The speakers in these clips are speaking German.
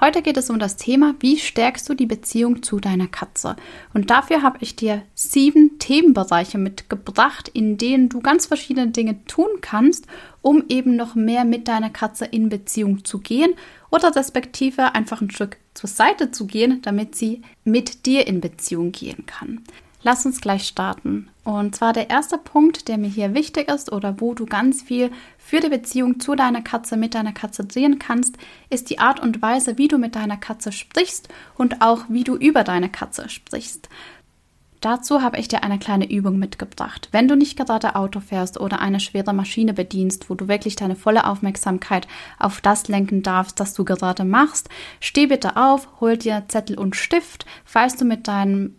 Heute geht es um das Thema, wie stärkst du die Beziehung zu deiner Katze? Und dafür habe ich dir sieben Themenbereiche mitgebracht, in denen du ganz verschiedene Dinge tun kannst, um eben noch mehr mit deiner Katze in Beziehung zu gehen oder respektive einfach ein Stück zur Seite zu gehen, damit sie mit dir in Beziehung gehen kann. Lass uns gleich starten. Und zwar der erste Punkt, der mir hier wichtig ist oder wo du ganz viel für die Beziehung zu deiner Katze, mit deiner Katze drehen kannst, ist die Art und Weise, wie du mit deiner Katze sprichst und auch wie du über deine Katze sprichst. Dazu habe ich dir eine kleine Übung mitgebracht. Wenn du nicht gerade Auto fährst oder eine schwere Maschine bedienst, wo du wirklich deine volle Aufmerksamkeit auf das lenken darfst, das du gerade machst, steh bitte auf, hol dir Zettel und Stift. Falls du mit deinem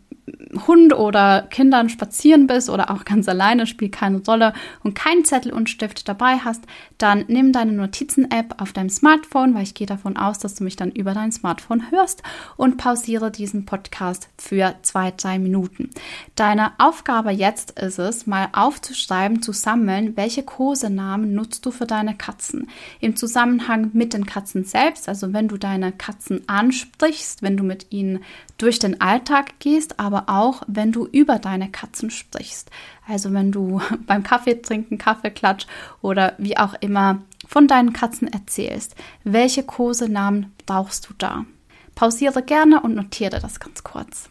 Hund oder Kindern spazieren bist oder auch ganz alleine, spielt keine Rolle und keinen Zettel und Stift dabei hast, dann nimm deine Notizen-App auf deinem Smartphone, weil ich gehe davon aus, dass du mich dann über dein Smartphone hörst und pausiere diesen Podcast für zwei, drei Minuten. Deine Aufgabe jetzt ist es, mal aufzuschreiben, zu sammeln, welche Kosenamen nutzt du für deine Katzen. Im Zusammenhang mit den Katzen selbst, also wenn du deine Katzen ansprichst, wenn du mit ihnen durch den Alltag gehst, aber auch wenn du über deine Katzen sprichst. Also wenn du beim Kaffee trinken, Kaffeeklatsch oder wie auch immer von deinen Katzen erzählst. Welche Kosenamen brauchst du da? Pausiere gerne und notiere das ganz kurz.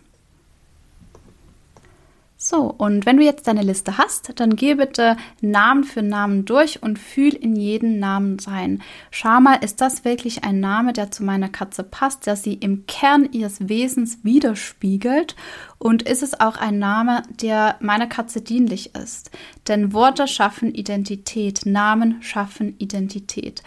So, und wenn du jetzt deine Liste hast, dann geh bitte Namen für Namen durch und fühl in jeden Namen rein. Schau mal, ist das wirklich ein Name, der zu meiner Katze passt, der sie im Kern ihres Wesens widerspiegelt? Und ist es auch ein Name, der meiner Katze dienlich ist? Denn Worte schaffen Identität, Namen schaffen Identität.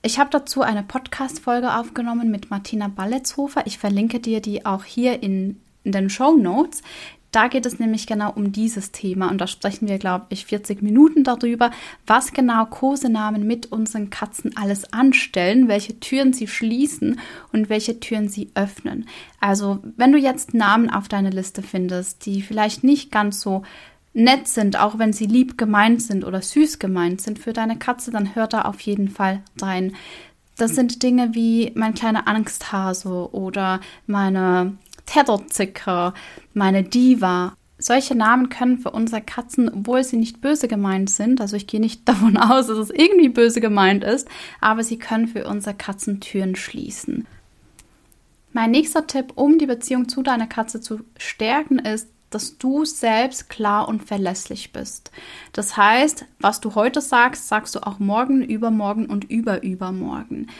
Ich habe dazu eine Podcast-Folge aufgenommen mit Martina Balletzhofer. Ich verlinke dir die auch hier in in den Show Notes. Da geht es nämlich genau um dieses Thema und da sprechen wir, glaube ich, 40 Minuten darüber, was genau Kosenamen mit unseren Katzen alles anstellen, welche Türen sie schließen und welche Türen sie öffnen. Also, wenn du jetzt Namen auf deiner Liste findest, die vielleicht nicht ganz so nett sind, auch wenn sie lieb gemeint sind oder süß gemeint sind für deine Katze, dann hör da auf jeden Fall rein. Das sind Dinge wie mein kleiner Angsthase oder meine Tedderzicker, meine Diva. Solche Namen können für unsere Katzen, obwohl sie nicht böse gemeint sind, also ich gehe nicht davon aus, dass es irgendwie böse gemeint ist, aber sie können für unsere Katzen Türen schließen. Mein nächster Tipp, um die Beziehung zu deiner Katze zu stärken, ist, dass du selbst klar und verlässlich bist. Das heißt, was du heute sagst, sagst du auch morgen, übermorgen und überübermorgen.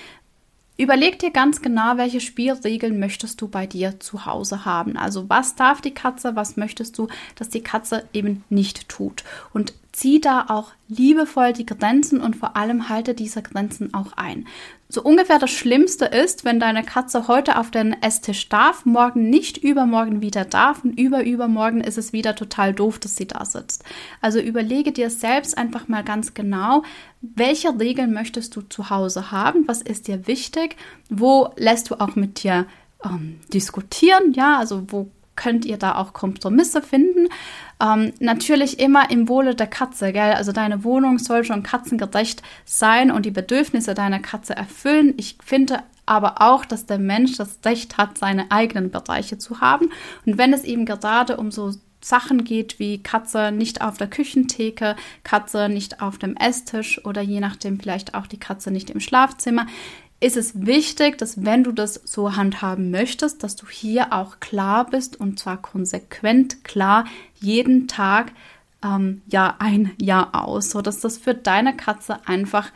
Überleg dir ganz genau, welche Spielregeln möchtest du bei dir zu Hause haben. Also was darf die Katze, was möchtest du, dass die Katze eben nicht tut. Und zieh da auch liebevoll die Grenzen und vor allem halte diese Grenzen auch ein. So ungefähr das Schlimmste ist, wenn deine Katze heute auf den Esstisch darf, morgen nicht, übermorgen wieder darf und überübermorgen ist es wieder total doof, dass sie da sitzt. Also überlege dir selbst einfach mal ganz genau, welche Regeln möchtest du zu Hause haben, was ist dir wichtig, wo lässt du auch mit dir ähm, diskutieren, ja, also wo könnt ihr da auch Kompromisse finden. Ähm, natürlich immer im Wohle der Katze, gell? Also deine Wohnung soll schon katzengerecht sein und die Bedürfnisse deiner Katze erfüllen. Ich finde aber auch, dass der Mensch das Recht hat, seine eigenen Bereiche zu haben. Und wenn es eben gerade um so Sachen geht wie Katze nicht auf der Küchentheke, Katze nicht auf dem Esstisch oder je nachdem vielleicht auch die Katze nicht im Schlafzimmer, ist es wichtig, dass wenn du das so handhaben möchtest, dass du hier auch klar bist und zwar konsequent klar jeden Tag ähm, Jahr ein, Jahr aus, so dass das für deine Katze einfach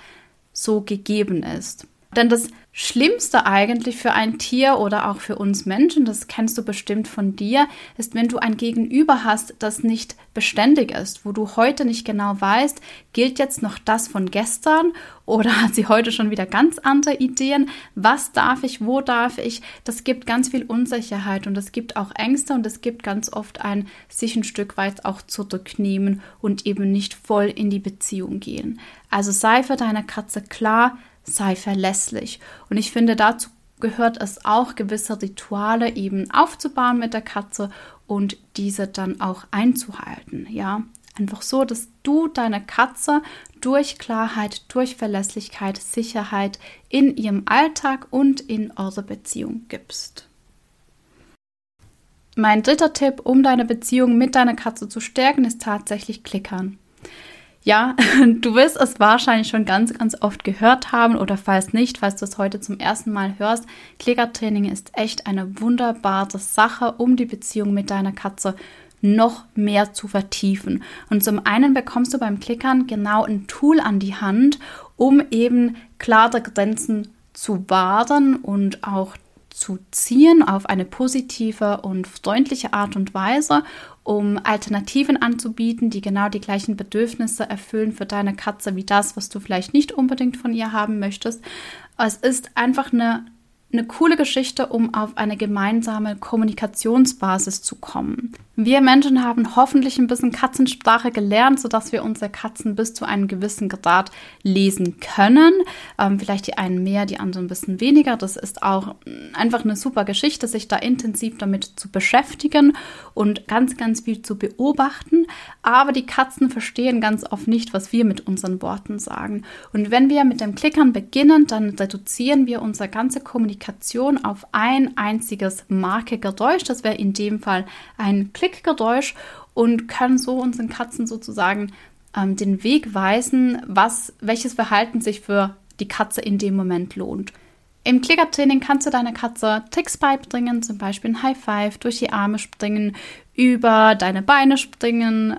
so gegeben ist. Denn das Schlimmste eigentlich für ein Tier oder auch für uns Menschen, das kennst du bestimmt von dir, ist, wenn du ein Gegenüber hast, das nicht beständig ist, wo du heute nicht genau weißt, gilt jetzt noch das von gestern oder hat sie heute schon wieder ganz andere Ideen? Was darf ich, wo darf ich? Das gibt ganz viel Unsicherheit und es gibt auch Ängste und es gibt ganz oft ein sich ein Stück weit auch zurücknehmen und eben nicht voll in die Beziehung gehen. Also sei für deine Katze klar, sei verlässlich. Und ich finde, dazu gehört es auch, gewisse Rituale eben aufzubauen mit der Katze und diese dann auch einzuhalten. Ja, einfach so, dass du deine Katze durch Klarheit, durch Verlässlichkeit, Sicherheit in ihrem Alltag und in eurer Beziehung gibst. Mein dritter Tipp, um deine Beziehung mit deiner Katze zu stärken, ist tatsächlich Klickern. Ja, du wirst es wahrscheinlich schon ganz, ganz oft gehört haben oder falls nicht, falls du es heute zum ersten Mal hörst. Klickertraining ist echt eine wunderbare Sache, um die Beziehung mit deiner Katze noch mehr zu vertiefen. Und zum einen bekommst du beim Klickern genau ein Tool an die Hand, um eben klare Grenzen zu wahren und auch zu ziehen auf eine positive und freundliche Art und Weise, um Alternativen anzubieten, die genau die gleichen Bedürfnisse erfüllen für deine Katze wie das, was du vielleicht nicht unbedingt von ihr haben möchtest. Es ist einfach eine eine coole Geschichte, um auf eine gemeinsame Kommunikationsbasis zu kommen. Wir Menschen haben hoffentlich ein bisschen Katzensprache gelernt, sodass wir unsere Katzen bis zu einem gewissen Grad lesen können. Ähm, vielleicht die einen mehr, die anderen ein bisschen weniger. Das ist auch einfach eine super Geschichte, sich da intensiv damit zu beschäftigen und ganz, ganz viel zu beobachten. Aber die Katzen verstehen ganz oft nicht, was wir mit unseren Worten sagen. Und wenn wir mit dem Klickern beginnen, dann reduzieren wir unsere ganze Kommunikation auf ein einziges Markegeräusch. Das wäre in dem Fall ein Klick Klickgeräusch und können so unseren Katzen sozusagen ähm, den Weg weisen, was, welches Verhalten sich für die Katze in dem Moment lohnt. Im Klickertraining kannst du deiner Katze Tricks beibringen, zum Beispiel ein High Five, durch die Arme springen, über deine Beine springen,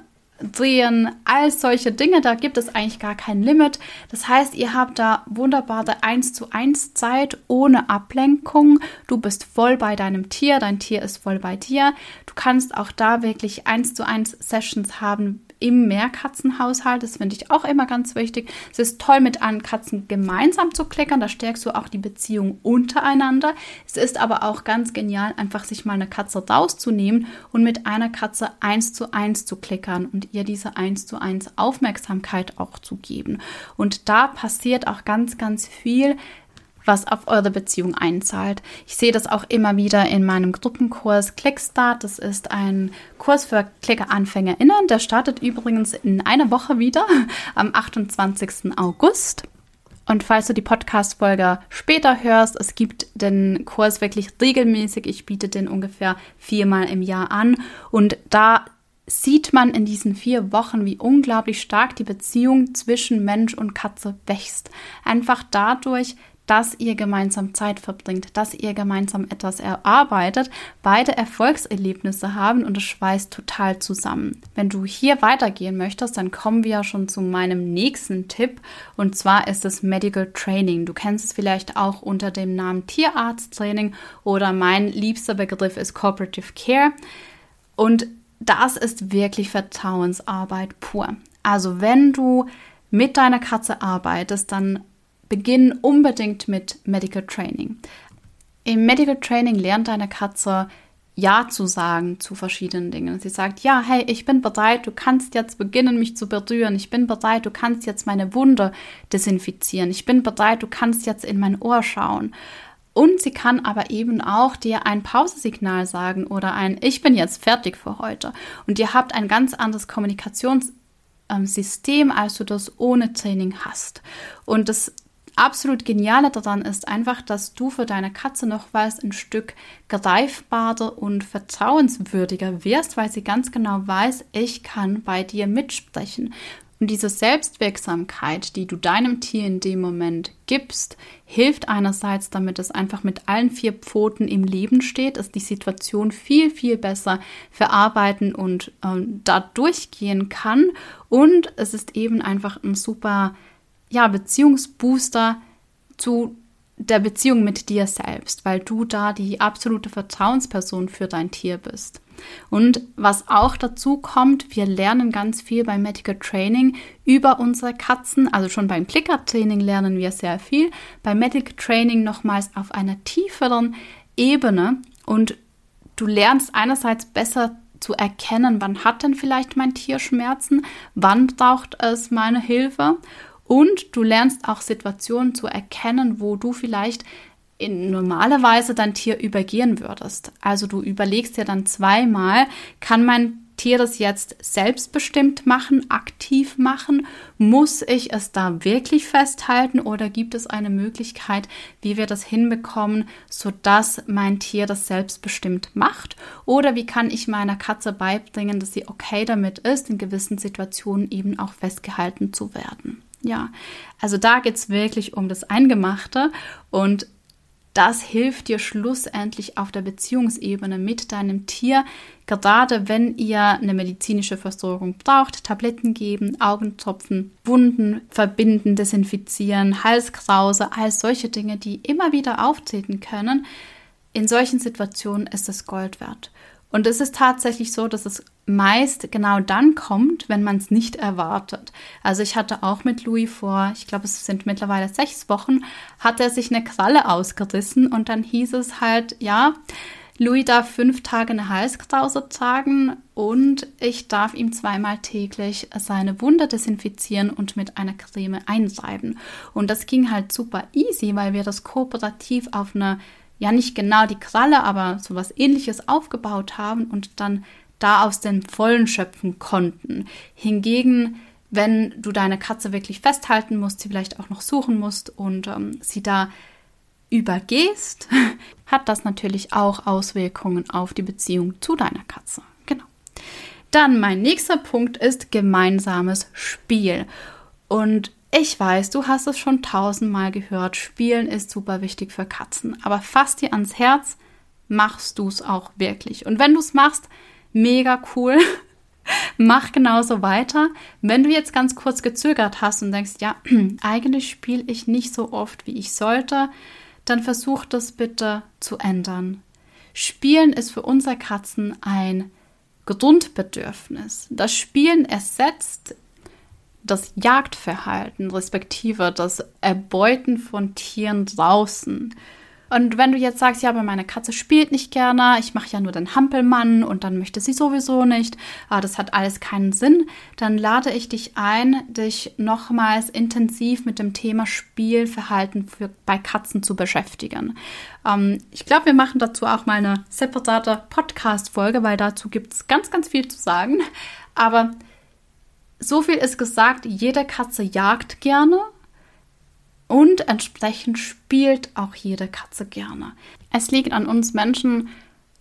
drehen, all solche Dinge. Da gibt es eigentlich gar kein Limit. Das heißt, ihr habt da wunderbare 1 zu 1 Zeit ohne Ablenkung. Du bist voll bei deinem Tier, dein Tier ist voll bei dir. Du kannst auch da wirklich 1 zu 1 Sessions haben, im Mehrkatzenhaushalt. Das finde ich auch immer ganz wichtig. Es ist toll, mit allen Katzen gemeinsam zu klickern. Da stärkst du auch die Beziehung untereinander. Es ist aber auch ganz genial, einfach sich mal eine Katze rauszunehmen und mit einer Katze eins zu eins zu klickern und ihr diese eins zu eins Aufmerksamkeit auch zu geben. Und da passiert auch ganz, ganz viel was auf eure Beziehung einzahlt. Ich sehe das auch immer wieder in meinem Gruppenkurs Clickstart. Das ist ein Kurs für Klicker-AnfängerInnen. Der startet übrigens in einer Woche wieder, am 28. August. Und falls du die Podcast-Folge später hörst, es gibt den Kurs wirklich regelmäßig. Ich biete den ungefähr viermal im Jahr an. Und da sieht man in diesen vier Wochen, wie unglaublich stark die Beziehung zwischen Mensch und Katze wächst. Einfach dadurch, dass ihr gemeinsam Zeit verbringt, dass ihr gemeinsam etwas erarbeitet, beide Erfolgserlebnisse haben und es schweißt total zusammen. Wenn du hier weitergehen möchtest, dann kommen wir ja schon zu meinem nächsten Tipp und zwar ist es Medical Training. Du kennst es vielleicht auch unter dem Namen Tierarzttraining oder mein liebster Begriff ist Cooperative Care und das ist wirklich Vertrauensarbeit pur. Also wenn du mit deiner Katze arbeitest, dann beginn unbedingt mit Medical Training. Im Medical Training lernt deine Katze ja zu sagen zu verschiedenen Dingen. Sie sagt, ja, hey, ich bin bereit, du kannst jetzt beginnen, mich zu berühren. Ich bin bereit, du kannst jetzt meine Wunde desinfizieren. Ich bin bereit, du kannst jetzt in mein Ohr schauen. Und sie kann aber eben auch dir ein Pausesignal sagen oder ein Ich bin jetzt fertig für heute. Und ihr habt ein ganz anderes Kommunikationssystem, als du das ohne Training hast. Und das absolut Geniale daran ist einfach, dass du für deine Katze noch weißt, ein Stück greifbarer und vertrauenswürdiger wirst, weil sie ganz genau weiß, ich kann bei dir mitsprechen. Und diese Selbstwirksamkeit, die du deinem Tier in dem Moment gibst, hilft einerseits, damit es einfach mit allen vier Pfoten im Leben steht, es die Situation viel, viel besser verarbeiten und äh, da durchgehen kann. Und es ist eben einfach ein super ja, Beziehungsbooster zu der Beziehung mit dir selbst, weil du da die absolute Vertrauensperson für dein Tier bist. Und was auch dazu kommt, wir lernen ganz viel beim Medical Training über unsere Katzen. Also schon beim Clicker-Training lernen wir sehr viel. Beim Medical Training nochmals auf einer tieferen Ebene. Und du lernst einerseits besser zu erkennen, wann hat denn vielleicht mein Tier Schmerzen, wann braucht es meine Hilfe Und du lernst auch Situationen zu erkennen, wo du vielleicht in normalerweise dein Tier übergehen würdest. Also du überlegst dir dann zweimal, kann mein Tier das jetzt selbstbestimmt machen, aktiv machen? Muss ich es da wirklich festhalten oder gibt es eine Möglichkeit, wie wir das hinbekommen, sodass mein Tier das selbstbestimmt macht? Oder wie kann ich meiner Katze beibringen, dass sie okay damit ist, in gewissen Situationen eben auch festgehalten zu werden? Ja, also da geht es wirklich um das Eingemachte und das hilft dir schlussendlich auf der Beziehungsebene mit deinem Tier, gerade wenn ihr eine medizinische Versorgung braucht, Tabletten geben, Augentropfen, Wunden verbinden, desinfizieren, Halskrause, all solche Dinge, die immer wieder auftreten können. In solchen Situationen ist es Gold wert. Und es ist tatsächlich so, dass es meist genau dann kommt, wenn man es nicht erwartet. Also ich hatte auch mit Louis vor, ich glaube, es sind mittlerweile sechs Wochen, hat er sich eine Kralle ausgerissen und dann hieß es halt, ja, Louis darf fünf Tage eine Halskrause tragen und ich darf ihm zweimal täglich seine Wunde desinfizieren und mit einer Creme einreiben. Und das ging halt super easy, weil wir das kooperativ auf eine ja nicht genau die Kralle, aber so was ähnliches aufgebaut haben und dann da aus den Vollen schöpfen konnten. Hingegen, wenn du deine Katze wirklich festhalten musst, sie vielleicht auch noch suchen musst und ähm, sie da übergehst, hat das natürlich auch Auswirkungen auf die Beziehung zu deiner Katze. Genau. Dann mein nächster Punkt ist gemeinsames Spiel. Und ich weiß, du hast es schon tausendmal gehört, Spielen ist super wichtig für Katzen, aber fass dir ans Herz, machst du es auch wirklich. Und wenn du es machst, mega cool. Mach genauso weiter. Wenn du jetzt ganz kurz gezögert hast und denkst, ja, eigentlich spiele ich nicht so oft, wie ich sollte, dann versuch das bitte zu ändern. Spielen ist für unsere Katzen ein Grundbedürfnis. Das Spielen ersetzt das Jagdverhalten, respektive das Erbeuten von Tieren draußen. Und wenn du jetzt sagst, ja, aber meine Katze spielt nicht gerne, ich mache ja nur den Hampelmann und dann möchte sie sowieso nicht, ah, das hat alles keinen Sinn, dann lade ich dich ein, dich nochmals intensiv mit dem Thema Spielverhalten für, bei Katzen zu beschäftigen. Ähm, ich glaube, wir machen dazu auch mal eine separate Podcast-Folge, weil dazu gibt es ganz, ganz viel zu sagen. Aber so viel ist gesagt, jede Katze jagt gerne und entsprechend spielt auch jede Katze gerne. Es liegt an uns Menschen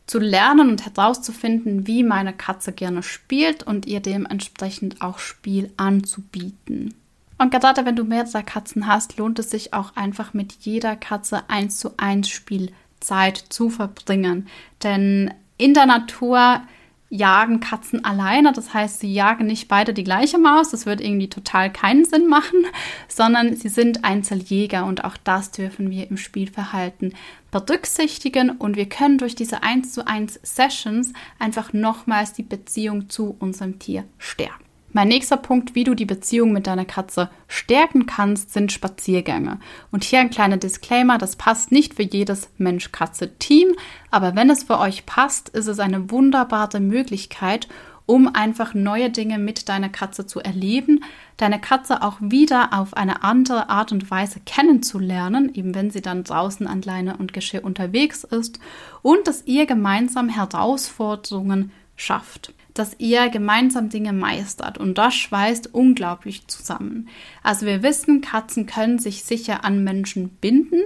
zu lernen und herauszufinden, wie meine Katze gerne spielt und ihr dementsprechend auch Spiel anzubieten. Und gerade wenn du mehrere Katzen hast, lohnt es sich auch einfach mit jeder Katze eins zu eins Spielzeit zu verbringen. Denn in der Natur jagen Katzen alleine. Das heißt, sie jagen nicht beide die gleiche Maus. Das wird irgendwie total keinen Sinn machen, sondern sie sind Einzeljäger und auch das dürfen wir im Spielverhalten berücksichtigen und wir können durch diese 1 zu 1 Sessions einfach nochmals die Beziehung zu unserem Tier stärken. Mein nächster Punkt, wie du die Beziehung mit deiner Katze stärken kannst, sind Spaziergänge. Und hier ein kleiner Disclaimer, das passt nicht für jedes Mensch-Katze-Team, aber wenn es für euch passt, ist es eine wunderbare Möglichkeit, um einfach neue Dinge mit deiner Katze zu erleben, deine Katze auch wieder auf eine andere Art und Weise kennenzulernen, eben wenn sie dann draußen an Leine und Geschirr unterwegs ist und dass ihr gemeinsam Herausforderungen schafft dass ihr gemeinsam Dinge meistert und das schweißt unglaublich zusammen. Also wir wissen, Katzen können sich sicher an Menschen binden.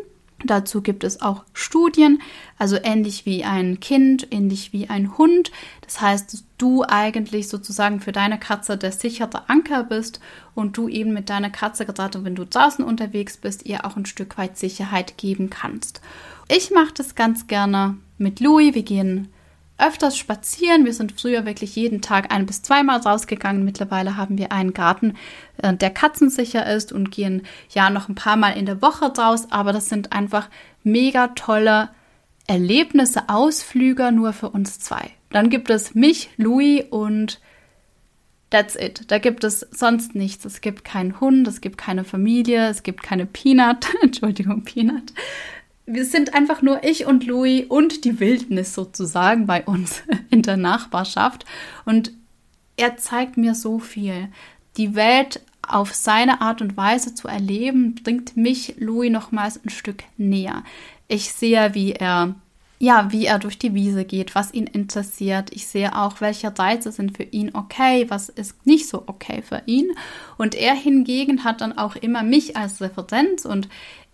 Dazu gibt es auch Studien, also ähnlich wie ein Kind, ähnlich wie ein Hund. Das heißt, dass du eigentlich sozusagen für deine Katze der sichere Anker bist und du eben mit deiner Katze, gerade wenn du draußen unterwegs bist, ihr auch ein Stück weit Sicherheit geben kannst. Ich mache das ganz gerne mit Louis. Wir gehen öfters spazieren. Wir sind früher wirklich jeden Tag ein bis zweimal rausgegangen. Mittlerweile haben wir einen Garten, äh, der katzensicher ist und gehen ja noch ein paar Mal in der Woche raus. Aber das sind einfach mega tolle Erlebnisse, Ausflüge nur für uns zwei. Dann gibt es mich, Louis und That's it. Da gibt es sonst nichts. Es gibt keinen Hund, es gibt keine Familie, es gibt keine Peanut. Entschuldigung, Peanut wir sind einfach nur ich und Louis und die Wildnis sozusagen bei uns in der Nachbarschaft. Und er zeigt mir so viel. Die Welt auf seine Art und Weise zu erleben, bringt mich Louis nochmals ein Stück näher. Ich sehe, wie er ja, wie er durch die Wiese geht, was ihn interessiert. Ich sehe auch, welche Reize sind für ihn okay, was ist nicht so okay für ihn. Und er hingegen hat dann auch immer mich als Referenz und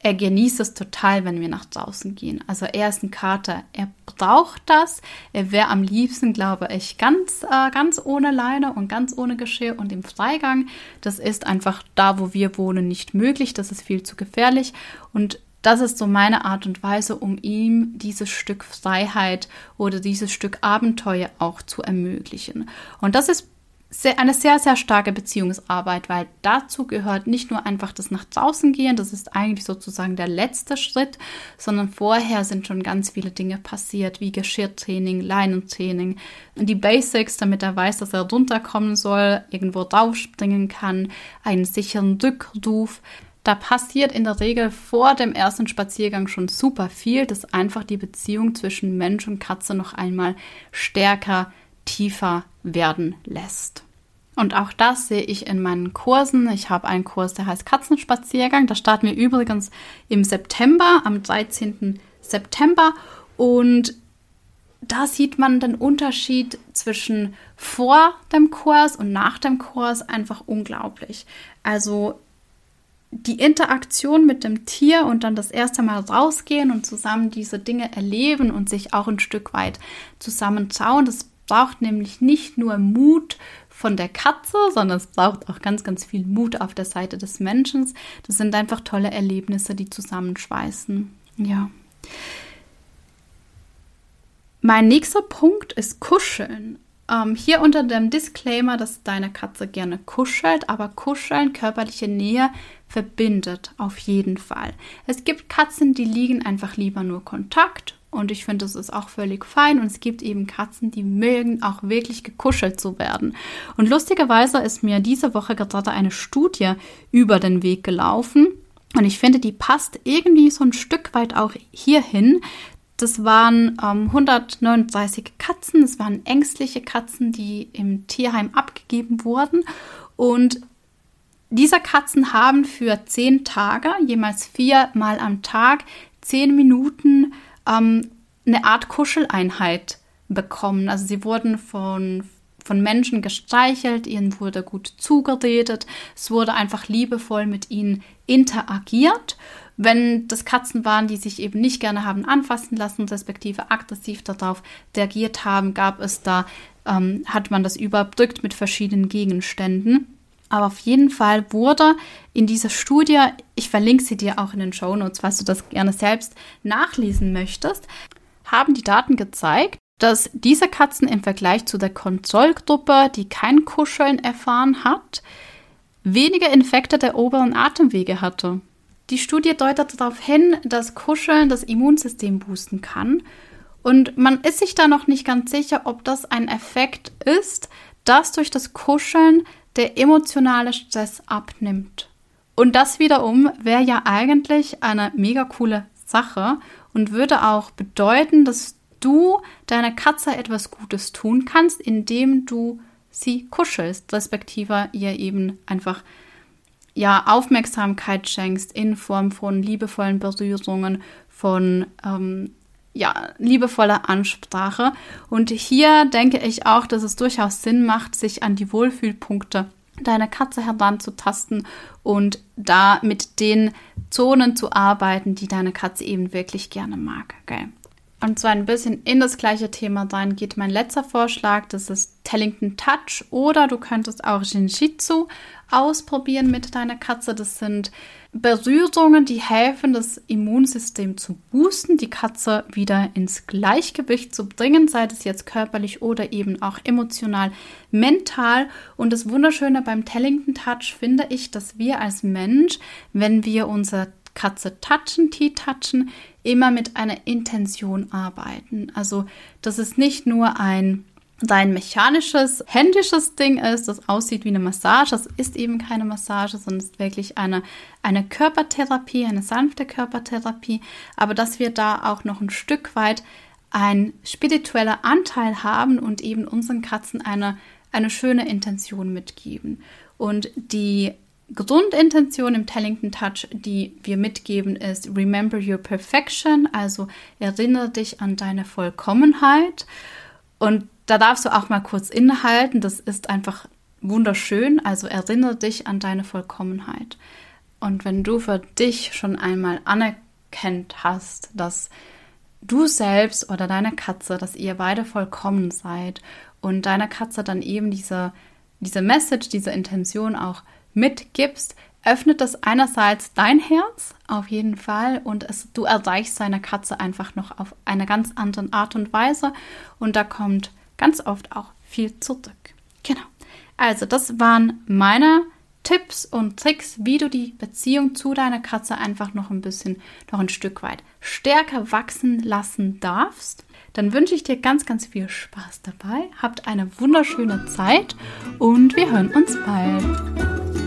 er genießt es total, wenn wir nach draußen gehen. Also er ist ein Kater, er braucht das. Er wäre am liebsten, glaube ich, ganz, äh, ganz ohne Leine und ganz ohne Geschirr und im Freigang. Das ist einfach da, wo wir wohnen, nicht möglich. Das ist viel zu gefährlich. Und das ist so meine Art und Weise, um ihm dieses Stück Freiheit oder dieses Stück Abenteuer auch zu ermöglichen. Und das ist sehr, eine sehr, sehr starke Beziehungsarbeit, weil dazu gehört nicht nur einfach das nach draußen gehen, das ist eigentlich sozusagen der letzte Schritt, sondern vorher sind schon ganz viele Dinge passiert, wie Geschirrtraining, Leinentraining, die Basics, damit er weiß, dass er runterkommen soll, irgendwo draufspringen kann, einen sicheren Rückruf. Da passiert in der Regel vor dem ersten Spaziergang schon super viel, dass einfach die Beziehung zwischen Mensch und Katze noch einmal stärker tiefer werden lässt. Und auch das sehe ich in meinen Kursen. Ich habe einen Kurs, der heißt Katzenspaziergang. Da starten wir übrigens im September, am 13. September. Und da sieht man den Unterschied zwischen vor dem Kurs und nach dem Kurs einfach unglaublich. Also die Interaktion mit dem Tier und dann das erste Mal rausgehen und zusammen diese Dinge erleben und sich auch ein Stück weit zusammen schauen, das braucht nämlich nicht nur Mut von der Katze, sondern es braucht auch ganz, ganz viel Mut auf der Seite des Menschen. Das sind einfach tolle Erlebnisse, die zusammenschweißen. Ja. Mein nächster Punkt ist Kuscheln. Ähm, hier unter dem Disclaimer, dass deine Katze gerne kuschelt, aber Kuscheln, körperliche Nähe verbindet auf jeden Fall. Es gibt Katzen, die liegen einfach lieber nur Kontakt und ich finde, das ist auch völlig fein. Und es gibt eben Katzen, die mögen auch wirklich gekuschelt zu werden. Und lustigerweise ist mir diese Woche gerade eine Studie über den Weg gelaufen. Und ich finde, die passt irgendwie so ein Stück weit auch hierhin. Das waren ähm, 139 Katzen. Das waren ängstliche Katzen, die im Tierheim abgegeben wurden. Und diese Katzen haben für zehn Tage, jemals viermal am Tag, zehn Minuten ähm, eine Art Kuscheleinheit bekommen. Also sie wurden von, von Menschen gestreichelt, ihnen wurde gut zugeredet, es wurde einfach liebevoll mit ihnen interagiert. Wenn das Katzen waren, die sich eben nicht gerne haben anfassen lassen, respektive aggressiv darauf reagiert haben, gab es da, ähm, hat man das überbrückt mit verschiedenen Gegenständen. Aber auf jeden Fall wurde in dieser Studie, ich verlinke sie dir auch in den Show Notes, falls du das gerne selbst nachlesen möchtest, haben die Daten gezeigt, dass diese Katzen im Vergleich zu der Kontrollgruppe, die kein Kuscheln erfahren hat, weniger Infekte der oberen Atemwege hatte. Die Studie deutet darauf hin, dass Kuscheln das Immunsystem boosten kann. Und man ist sich da noch nicht ganz sicher, ob das ein Effekt ist, dass durch das Kuscheln der emotionale Stress abnimmt. Und das wiederum wäre ja eigentlich eine mega coole Sache und würde auch bedeuten, dass du deiner Katze etwas Gutes tun kannst, indem du sie kuschelst, respektive ihr eben einfach ja Aufmerksamkeit schenkst in Form von liebevollen Berührungen, von ähm, ja, liebevoller Ansprache. Und hier denke ich auch, dass es durchaus Sinn macht, sich an die Wohlfühlpunkte deiner Katze heranzutasten und da mit den Zonen zu arbeiten, die deine Katze eben wirklich gerne mag. Okay. Und zwar ein bisschen in das gleiche Thema rein geht mein letzter Vorschlag. Das ist Tellington Touch oder du könntest auch Jinjitsu ausprobieren mit deiner Katze. Das sind Berührungen, die helfen, das Immunsystem zu boosten, die Katze wieder ins Gleichgewicht zu bringen, sei es jetzt körperlich oder eben auch emotional, mental. Und das Wunderschöne beim Tellington Touch finde ich, dass wir als Mensch, wenn wir unsere Katze touchen, Tee touchen, immer mit einer Intention arbeiten. Also, das ist nicht nur ein dein mechanisches, händisches Ding ist, das aussieht wie eine Massage. Das ist eben keine Massage, sondern ist wirklich eine, eine Körpertherapie, eine sanfte Körpertherapie. Aber dass wir da auch noch ein Stück weit ein spiritueller Anteil haben und eben unseren Katzen eine, eine schöne Intention mitgeben. Und die Grundintention im Tellington Touch, die wir mitgeben, ist Remember your perfection, also erinnere dich an deine Vollkommenheit. Und da darfst du auch mal kurz innehalten, das ist einfach wunderschön, also erinnere dich an deine Vollkommenheit. Und wenn du für dich schon einmal anerkennt hast, dass du selbst oder deine Katze, dass ihr beide vollkommen seid und deiner Katze dann eben diese, diese Message, diese Intention auch mitgibst, öffnet das einerseits dein Herz auf jeden Fall und es, du erreichst seine Katze einfach noch auf eine ganz andere Art und Weise und da kommt ganz oft auch viel zurück. Genau. Also das waren meine Tipps und Tricks, wie du die Beziehung zu deiner Katze einfach noch ein bisschen, noch ein Stück weit stärker wachsen lassen darfst. Dann wünsche ich dir ganz, ganz viel Spaß dabei. Habt eine wunderschöne Zeit und wir hören uns bald.